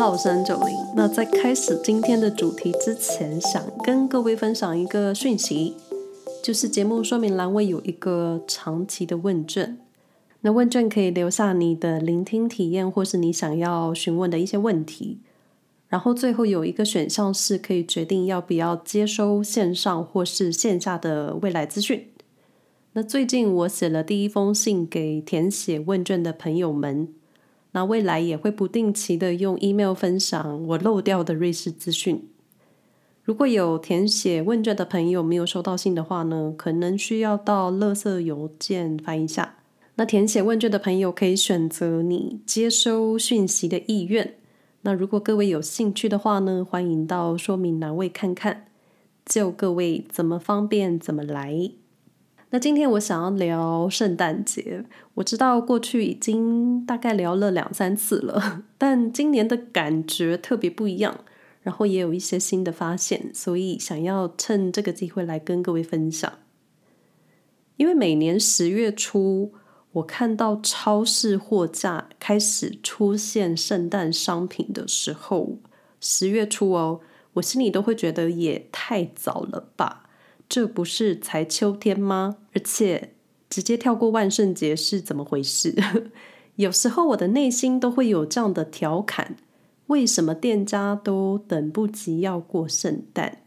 好，我是 Angeline。那在开始今天的主题之前，想跟各位分享一个讯息，就是节目说明栏位有一个长期的问卷。那问卷可以留下你的聆听体验，或是你想要询问的一些问题。然后最后有一个选项是可以决定要不要接收线上或是线下的未来资讯。那最近我写了第一封信给填写问卷的朋友们。那未来也会不定期的用 email 分享我漏掉的瑞士资讯。如果有填写问卷的朋友没有收到信的话呢，可能需要到垃圾邮件翻一下。那填写问卷的朋友可以选择你接收讯息的意愿。那如果各位有兴趣的话呢，欢迎到说明栏位看看，就各位怎么方便怎么来。那今天我想要聊圣诞节，我知道过去已经大概聊了两三次了，但今年的感觉特别不一样，然后也有一些新的发现，所以想要趁这个机会来跟各位分享。因为每年十月初，我看到超市货架开始出现圣诞商品的时候，十月初哦，我心里都会觉得也太早了吧。这不是才秋天吗？而且直接跳过万圣节是怎么回事？有时候我的内心都会有这样的调侃：为什么店家都等不及要过圣诞？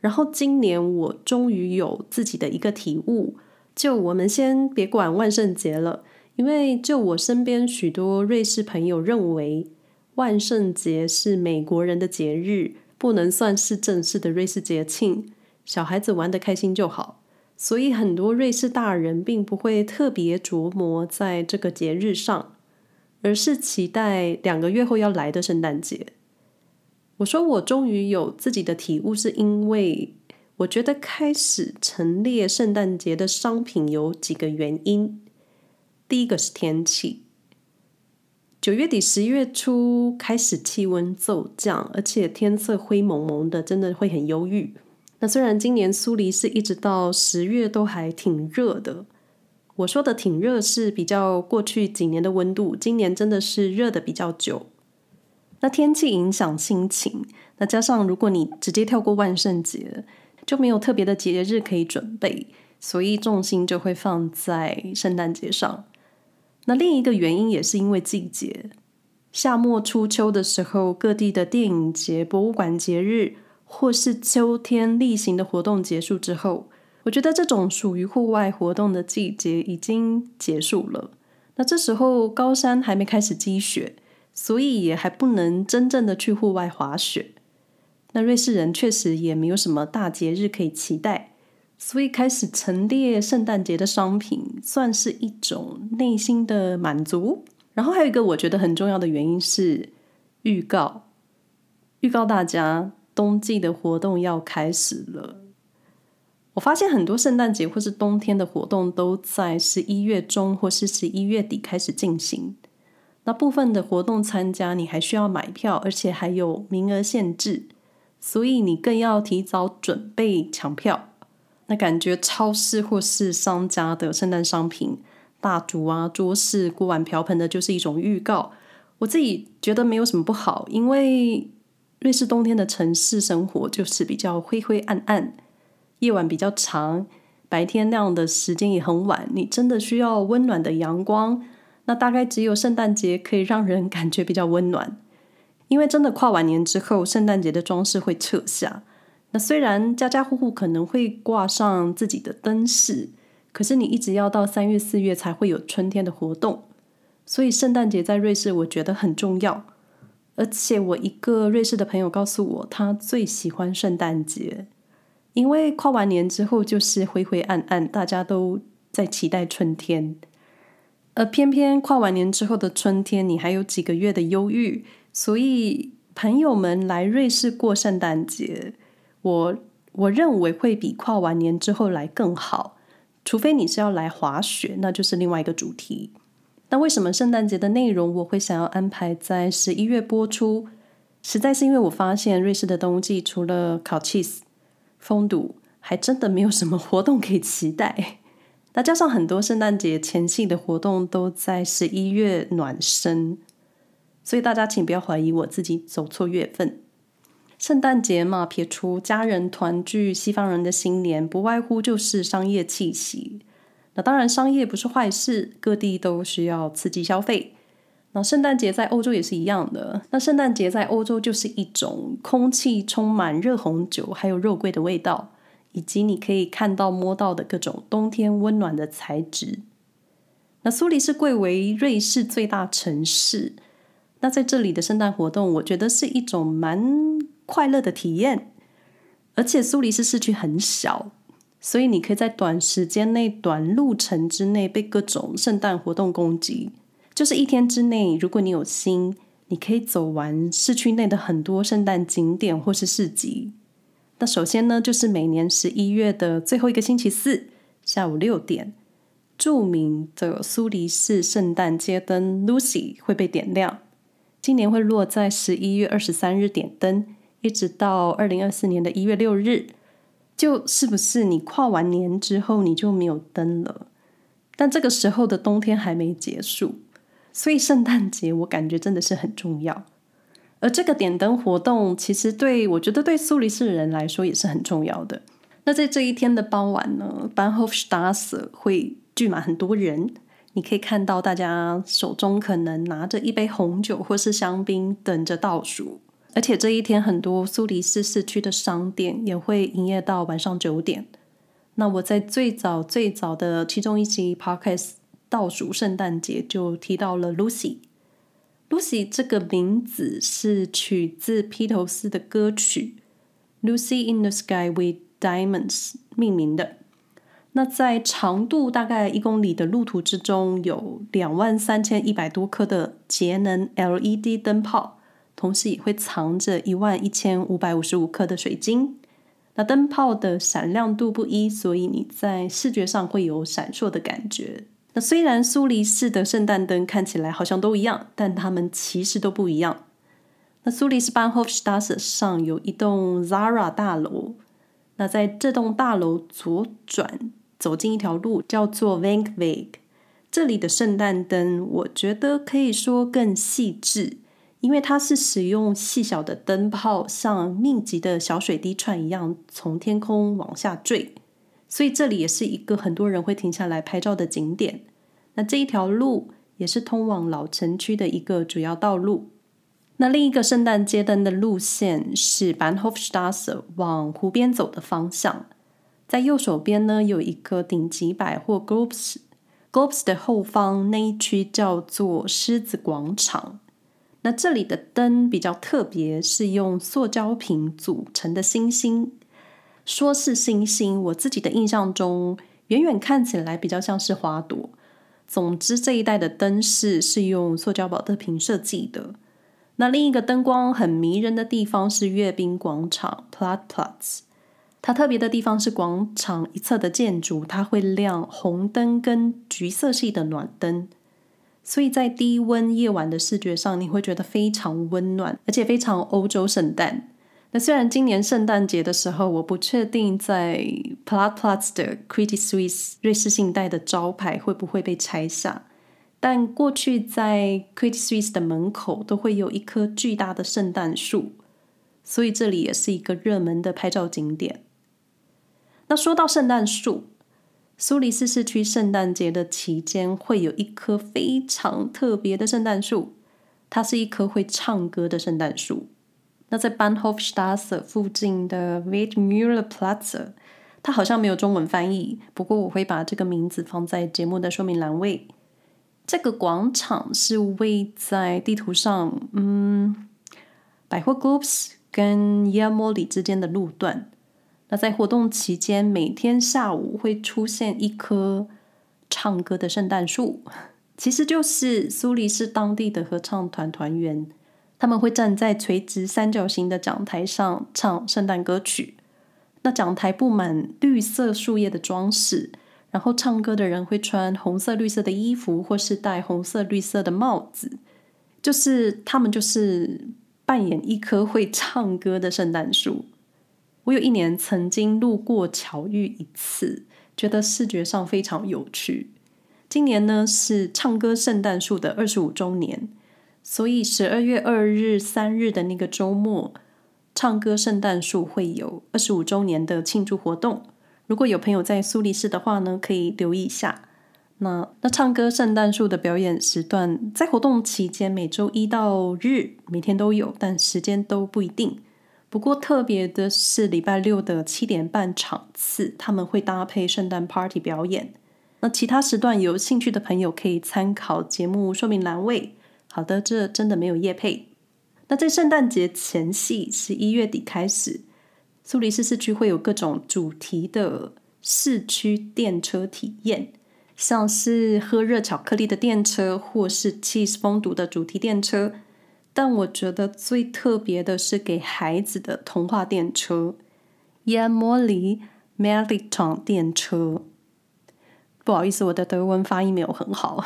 然后今年我终于有自己的一个体悟，就我们先别管万圣节了，因为就我身边许多瑞士朋友认为，万圣节是美国人的节日，不能算是正式的瑞士节庆。小孩子玩得开心就好，所以很多瑞士大人并不会特别琢磨在这个节日上，而是期待两个月后要来的圣诞节。我说我终于有自己的体悟，是因为我觉得开始陈列圣诞节的商品有几个原因。第一个是天气，九月底十一月初开始气温骤降，而且天色灰蒙蒙的，真的会很忧郁。那虽然今年苏黎世一直到十月都还挺热的，我说的挺热是比较过去几年的温度，今年真的是热的比较久。那天气影响心情，那加上如果你直接跳过万圣节，就没有特别的节日可以准备，所以重心就会放在圣诞节上。那另一个原因也是因为季节，夏末初秋的时候，各地的电影节、博物馆节日。或是秋天例行的活动结束之后，我觉得这种属于户外活动的季节已经结束了。那这时候高山还没开始积雪，所以也还不能真正的去户外滑雪。那瑞士人确实也没有什么大节日可以期待，所以开始陈列圣诞节的商品，算是一种内心的满足。然后还有一个我觉得很重要的原因是预告，预告大家。冬季的活动要开始了，我发现很多圣诞节或是冬天的活动都在十一月中或是十一月底开始进行。那部分的活动参加，你还需要买票，而且还有名额限制，所以你更要提早准备抢票。那感觉超市或是商家的圣诞商品、蜡烛啊、桌饰、锅碗瓢盆的，就是一种预告。我自己觉得没有什么不好，因为。瑞士冬天的城市生活就是比较灰灰暗暗，夜晚比较长，白天亮的时间也很晚。你真的需要温暖的阳光，那大概只有圣诞节可以让人感觉比较温暖。因为真的跨完年之后，圣诞节的装饰会撤下。那虽然家家户户可能会挂上自己的灯饰，可是你一直要到三月四月才会有春天的活动。所以圣诞节在瑞士，我觉得很重要。而且我一个瑞士的朋友告诉我，他最喜欢圣诞节，因为跨完年之后就是灰灰暗暗，大家都在期待春天。而偏偏跨完年之后的春天，你还有几个月的忧郁，所以朋友们来瑞士过圣诞节，我我认为会比跨完年之后来更好，除非你是要来滑雪，那就是另外一个主题。那为什么圣诞节的内容我会想要安排在十一月播出？实在是因为我发现瑞士的冬季除了烤 cheese、封堵，还真的没有什么活动可以期待。那加上很多圣诞节前夕的活动都在十一月暖身，所以大家请不要怀疑我自己走错月份。圣诞节嘛，撇除家人团聚，西方人的新年不外乎就是商业气息。那当然，商业不是坏事，各地都需要刺激消费。那圣诞节在欧洲也是一样的。那圣诞节在欧洲就是一种空气充满热红酒，还有肉桂的味道，以及你可以看到摸到的各种冬天温暖的材质。那苏黎世贵为瑞士最大城市，那在这里的圣诞活动，我觉得是一种蛮快乐的体验，而且苏黎世市区很小，所以你可以在短时间内、短路程之内被各种圣诞活动攻击。就是一天之内，如果你有心，你可以走完市区内的很多圣诞景点或是市集。那首先呢，就是每年十一月的最后一个星期四下午六点，著名的苏黎世圣诞街灯 Lucy 会被点亮，今年会落在十一月二十三日点灯。一直到二零二四年的一月六日，就是不是你跨完年之后你就没有灯了？但这个时候的冬天还没结束，所以圣诞节我感觉真的是很重要。而这个点灯活动，其实对我觉得对苏黎世人来说也是很重要的。那在这一天的傍晚呢，Bunhofstas 会聚满很多人，你可以看到大家手中可能拿着一杯红酒或是香槟，等着倒数。而且这一天，很多苏黎世市区的商店也会营业到晚上九点。那我在最早最早的其中一集 Podcast 倒数圣诞节就提到了 Lucy。Lucy 这个名字是取自披头士的歌曲《Lucy in the Sky with Diamonds》命名的。那在长度大概一公里的路途之中，有两万三千一百多颗的节能 LED 灯泡。同时也会藏着一万一千五百五十五颗的水晶。那灯泡的闪亮度不一，所以你在视觉上会有闪烁的感觉。那虽然苏黎世的圣诞灯看起来好像都一样，但它们其实都不一样。那苏黎世 Bahnhofstrasse 上有一栋 Zara 大楼。那在这栋大楼左转走进一条路，叫做 Vankweg。这里的圣诞灯，我觉得可以说更细致。因为它是使用细小的灯泡，像密集的小水滴串一样从天空往下坠，所以这里也是一个很多人会停下来拍照的景点。那这一条路也是通往老城区的一个主要道路。那另一个圣诞街灯的路线是 Bahnhofstrasse 往湖边走的方向，在右手边呢有一个顶级百货 Globes，Globes 的后方那一区叫做狮子广场。那这里的灯比较特别，是用塑胶瓶组成的星星。说是星星，我自己的印象中，远远看起来比较像是花朵。总之，这一带的灯饰是用塑胶宝特瓶设计的。那另一个灯光很迷人的地方是阅兵广场 p l a t p l a t z。它特别的地方是广场一侧的建筑，它会亮红灯跟橘色系的暖灯。所以在低温夜晚的视觉上，你会觉得非常温暖，而且非常欧洲圣诞。那虽然今年圣诞节的时候，我不确定在 Platz 的 Credit Suisse 瑞士信贷的招牌会不会被拆下，但过去在 Credit Suisse 的门口都会有一棵巨大的圣诞树，所以这里也是一个热门的拍照景点。那说到圣诞树，苏黎世市区圣诞节的期间会有一棵非常特别的圣诞树，它是一棵会唱歌的圣诞树。那在 Bahnhofstrasse 附近的 Windmühleplatz，它好像没有中文翻译，不过我会把这个名字放在节目的说明栏位。这个广场是位在地图上，嗯，百货 Globus 跟 y a m o l i 之间的路段。那在活动期间，每天下午会出现一棵唱歌的圣诞树，其实就是苏黎世当地的合唱团团员，他们会站在垂直三角形的讲台上唱圣诞歌曲。那讲台布满绿色树叶的装饰，然后唱歌的人会穿红色、绿色的衣服，或是戴红色、绿色的帽子，就是他们就是扮演一棵会唱歌的圣诞树。我有一年曾经路过巧遇一次，觉得视觉上非常有趣。今年呢是唱歌圣诞树的二十五周年，所以十二月二日、三日的那个周末，唱歌圣诞树会有二十五周年的庆祝活动。如果有朋友在苏黎世的话呢，可以留意一下。那那唱歌圣诞树的表演时段，在活动期间每周一到日每天都有，但时间都不一定。不过特别的是礼拜六的七点半场次，他们会搭配圣诞 party 表演。那其他时段有兴趣的朋友可以参考节目说明栏位。好的，这真的没有夜配。那在圣诞节前夕，十一月底开始，苏黎世市区会有各种主题的市区电车体验，像是喝热巧克力的电车，或是 cheese 封堵的主题电车。但我觉得最特别的是给孩子的童话电车，Jan Moly Märchensteg 电车。不好意思，我的德文发音没有很好，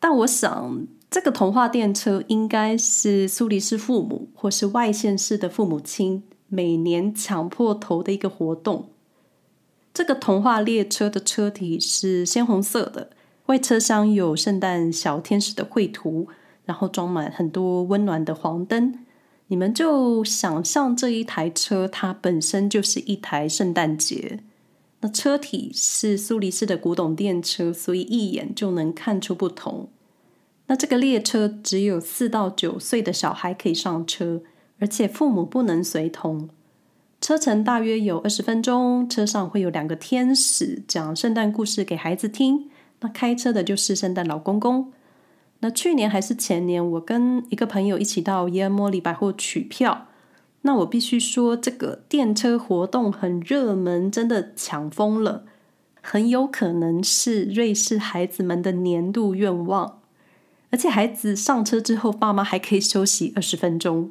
但我想这个童话电车应该是苏黎世父母或是外县市的父母亲每年抢破头的一个活动。这个童话列车的车体是鲜红色的，外车厢有圣诞小天使的绘图。然后装满很多温暖的黄灯，你们就想象这一台车，它本身就是一台圣诞节。那车体是苏黎世的古董电车，所以一眼就能看出不同。那这个列车只有四到九岁的小孩可以上车，而且父母不能随同。车程大约有二十分钟，车上会有两个天使讲圣诞故事给孩子听。那开车的就是圣诞老公公。那去年还是前年，我跟一个朋友一起到耶尔莫里百货取票。那我必须说，这个电车活动很热门，真的抢疯了，很有可能是瑞士孩子们的年度愿望。而且孩子上车之后，爸妈还可以休息二十分钟。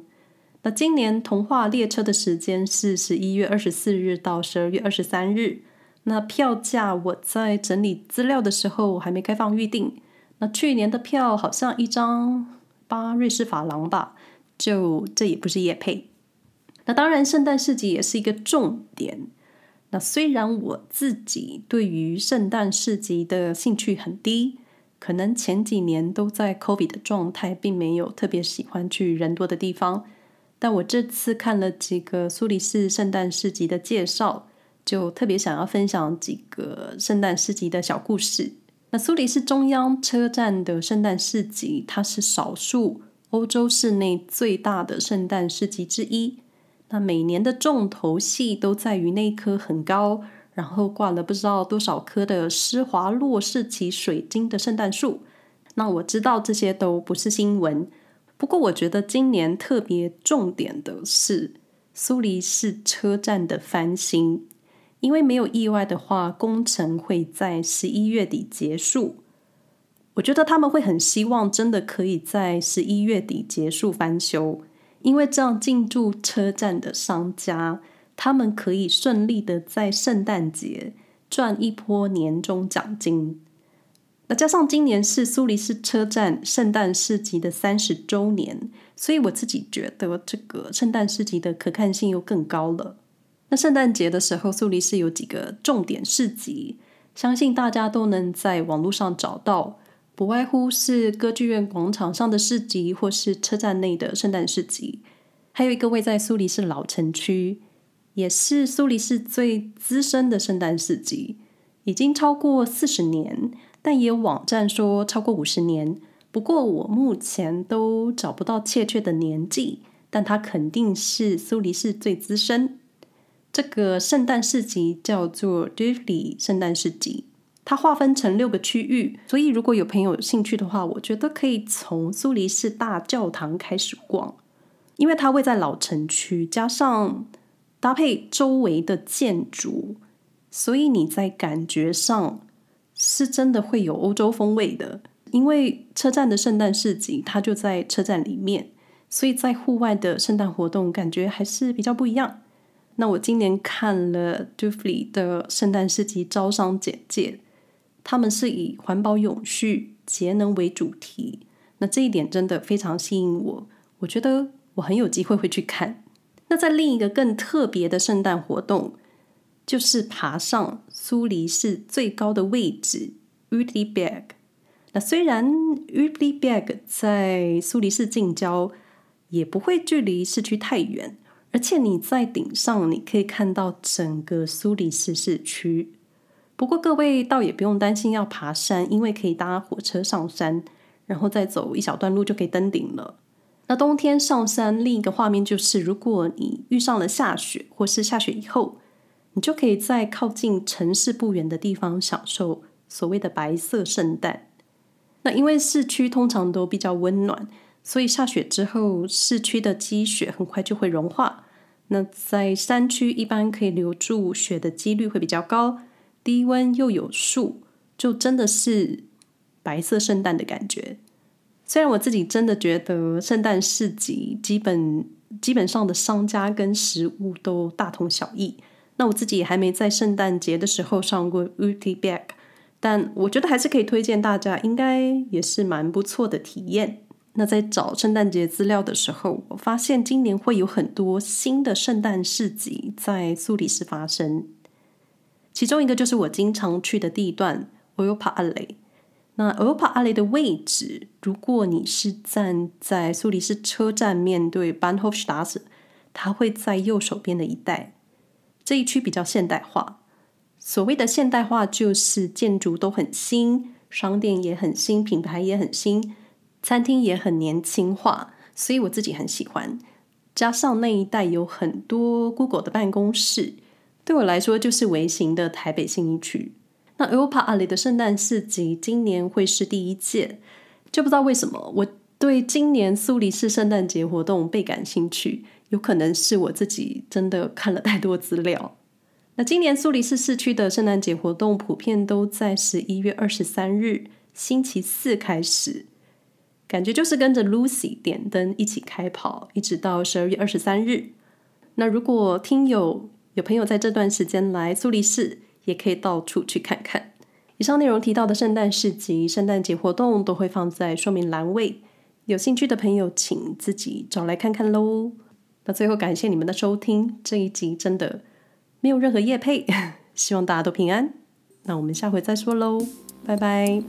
那今年童话列车的时间是十一月二十四日到十二月二十三日。那票价我在整理资料的时候还没开放预定。那去年的票好像一张八瑞士法郎吧，就这也不是夜配。那当然，圣诞市集也是一个重点。那虽然我自己对于圣诞市集的兴趣很低，可能前几年都在 COVID 的状态，并没有特别喜欢去人多的地方。但我这次看了几个苏黎世圣诞市集的介绍，就特别想要分享几个圣诞市集的小故事。那苏黎世中央车站的圣诞市集，它是少数欧洲市内最大的圣诞市集之一。那每年的重头戏都在于那棵很高，然后挂了不知道多少颗的施华洛世奇水晶的圣诞树。那我知道这些都不是新闻，不过我觉得今年特别重点的是苏黎世车站的翻新。因为没有意外的话，工程会在十一月底结束。我觉得他们会很希望，真的可以在十一月底结束翻修，因为这样进驻车站的商家，他们可以顺利的在圣诞节赚一波年终奖金。那加上今年是苏黎世车站圣诞市集的三十周年，所以我自己觉得这个圣诞市集的可看性又更高了。那圣诞节的时候，苏黎世有几个重点市集，相信大家都能在网络上找到，不外乎是歌剧院广场上的市集，或是车站内的圣诞市集，还有一个位在苏黎世老城区，也是苏黎世最资深的圣诞市集，已经超过四十年，但也有网站说超过五十年，不过我目前都找不到确切的年纪，但它肯定是苏黎世最资深。这个圣诞市集叫做 Duvely 圣诞市集，它划分成六个区域，所以如果有朋友有兴趣的话，我觉得可以从苏黎世大教堂开始逛，因为它位在老城区，加上搭配周围的建筑，所以你在感觉上是真的会有欧洲风味的。因为车站的圣诞市集它就在车站里面，所以在户外的圣诞活动感觉还是比较不一样。那我今年看了 Duvely 的圣诞市集招商简介，他们是以环保、永续、节能为主题。那这一点真的非常吸引我，我觉得我很有机会会去看。那在另一个更特别的圣诞活动，就是爬上苏黎世最高的位置 Uetliberg。那虽然 Uetliberg 在苏黎世近郊，也不会距离市区太远，而且你在顶上，你可以看到整个苏黎世市区。不过各位倒也不用担心要爬山，因为可以搭火车上山，然后再走一小段路就可以登顶了。那冬天上山，另一个画面就是，如果你遇上了下雪，或是下雪以后，你就可以在靠近城市不远的地方享受所谓的白色圣诞。那因为市区通常都比较温暖，所以下雪之后，市区的积雪很快就会融化。那在山区一般可以留住雪的几率会比较高，低温又有树，就真的是白色圣诞的感觉。虽然我自己真的觉得圣诞市集基本基本上的商家跟食物都大同小异，那我自己还没在圣诞节的时候上过 Uetliberg，但我觉得还是可以推荐大家，应该也是蛮不错的体验。那在找圣诞节资料的时候，我发现今年会有很多新的圣诞市集在苏黎世发生，其中一个就是我经常去的地段 Europaallee。那 Europaallee 的位置，如果你是站在苏黎世车站面对 Bahnhofstrasse，它会在右手边的一带。这一区比较现代化。所谓的现代化，就是建筑都很新，商店也很新，品牌也很新，餐厅也很年轻化，所以我自己很喜欢。加上那一带有很多 Google 的办公室，对我来说就是微型的台北信义区。那 Europaallee 的圣诞市集今年会是第一届，就不知道为什么我对今年苏黎世圣诞节活动倍感兴趣，有可能是我自己真的看了太多资料。那今年苏黎世市区的圣诞节活动普遍都在十一月二十三日星期四开始，感觉就是跟着 Lucy 点灯一起开跑，一直到十二月二十三日。那如果听友有朋友在这段时间来苏黎世，也可以到处去看看。以上内容提到的圣诞市集、圣诞节活动都会放在说明栏位，有兴趣的朋友请自己找来看看喽。那最后感谢你们的收听，这一集真的没有任何夜配，希望大家都平安。那我们下回再说喽，拜拜。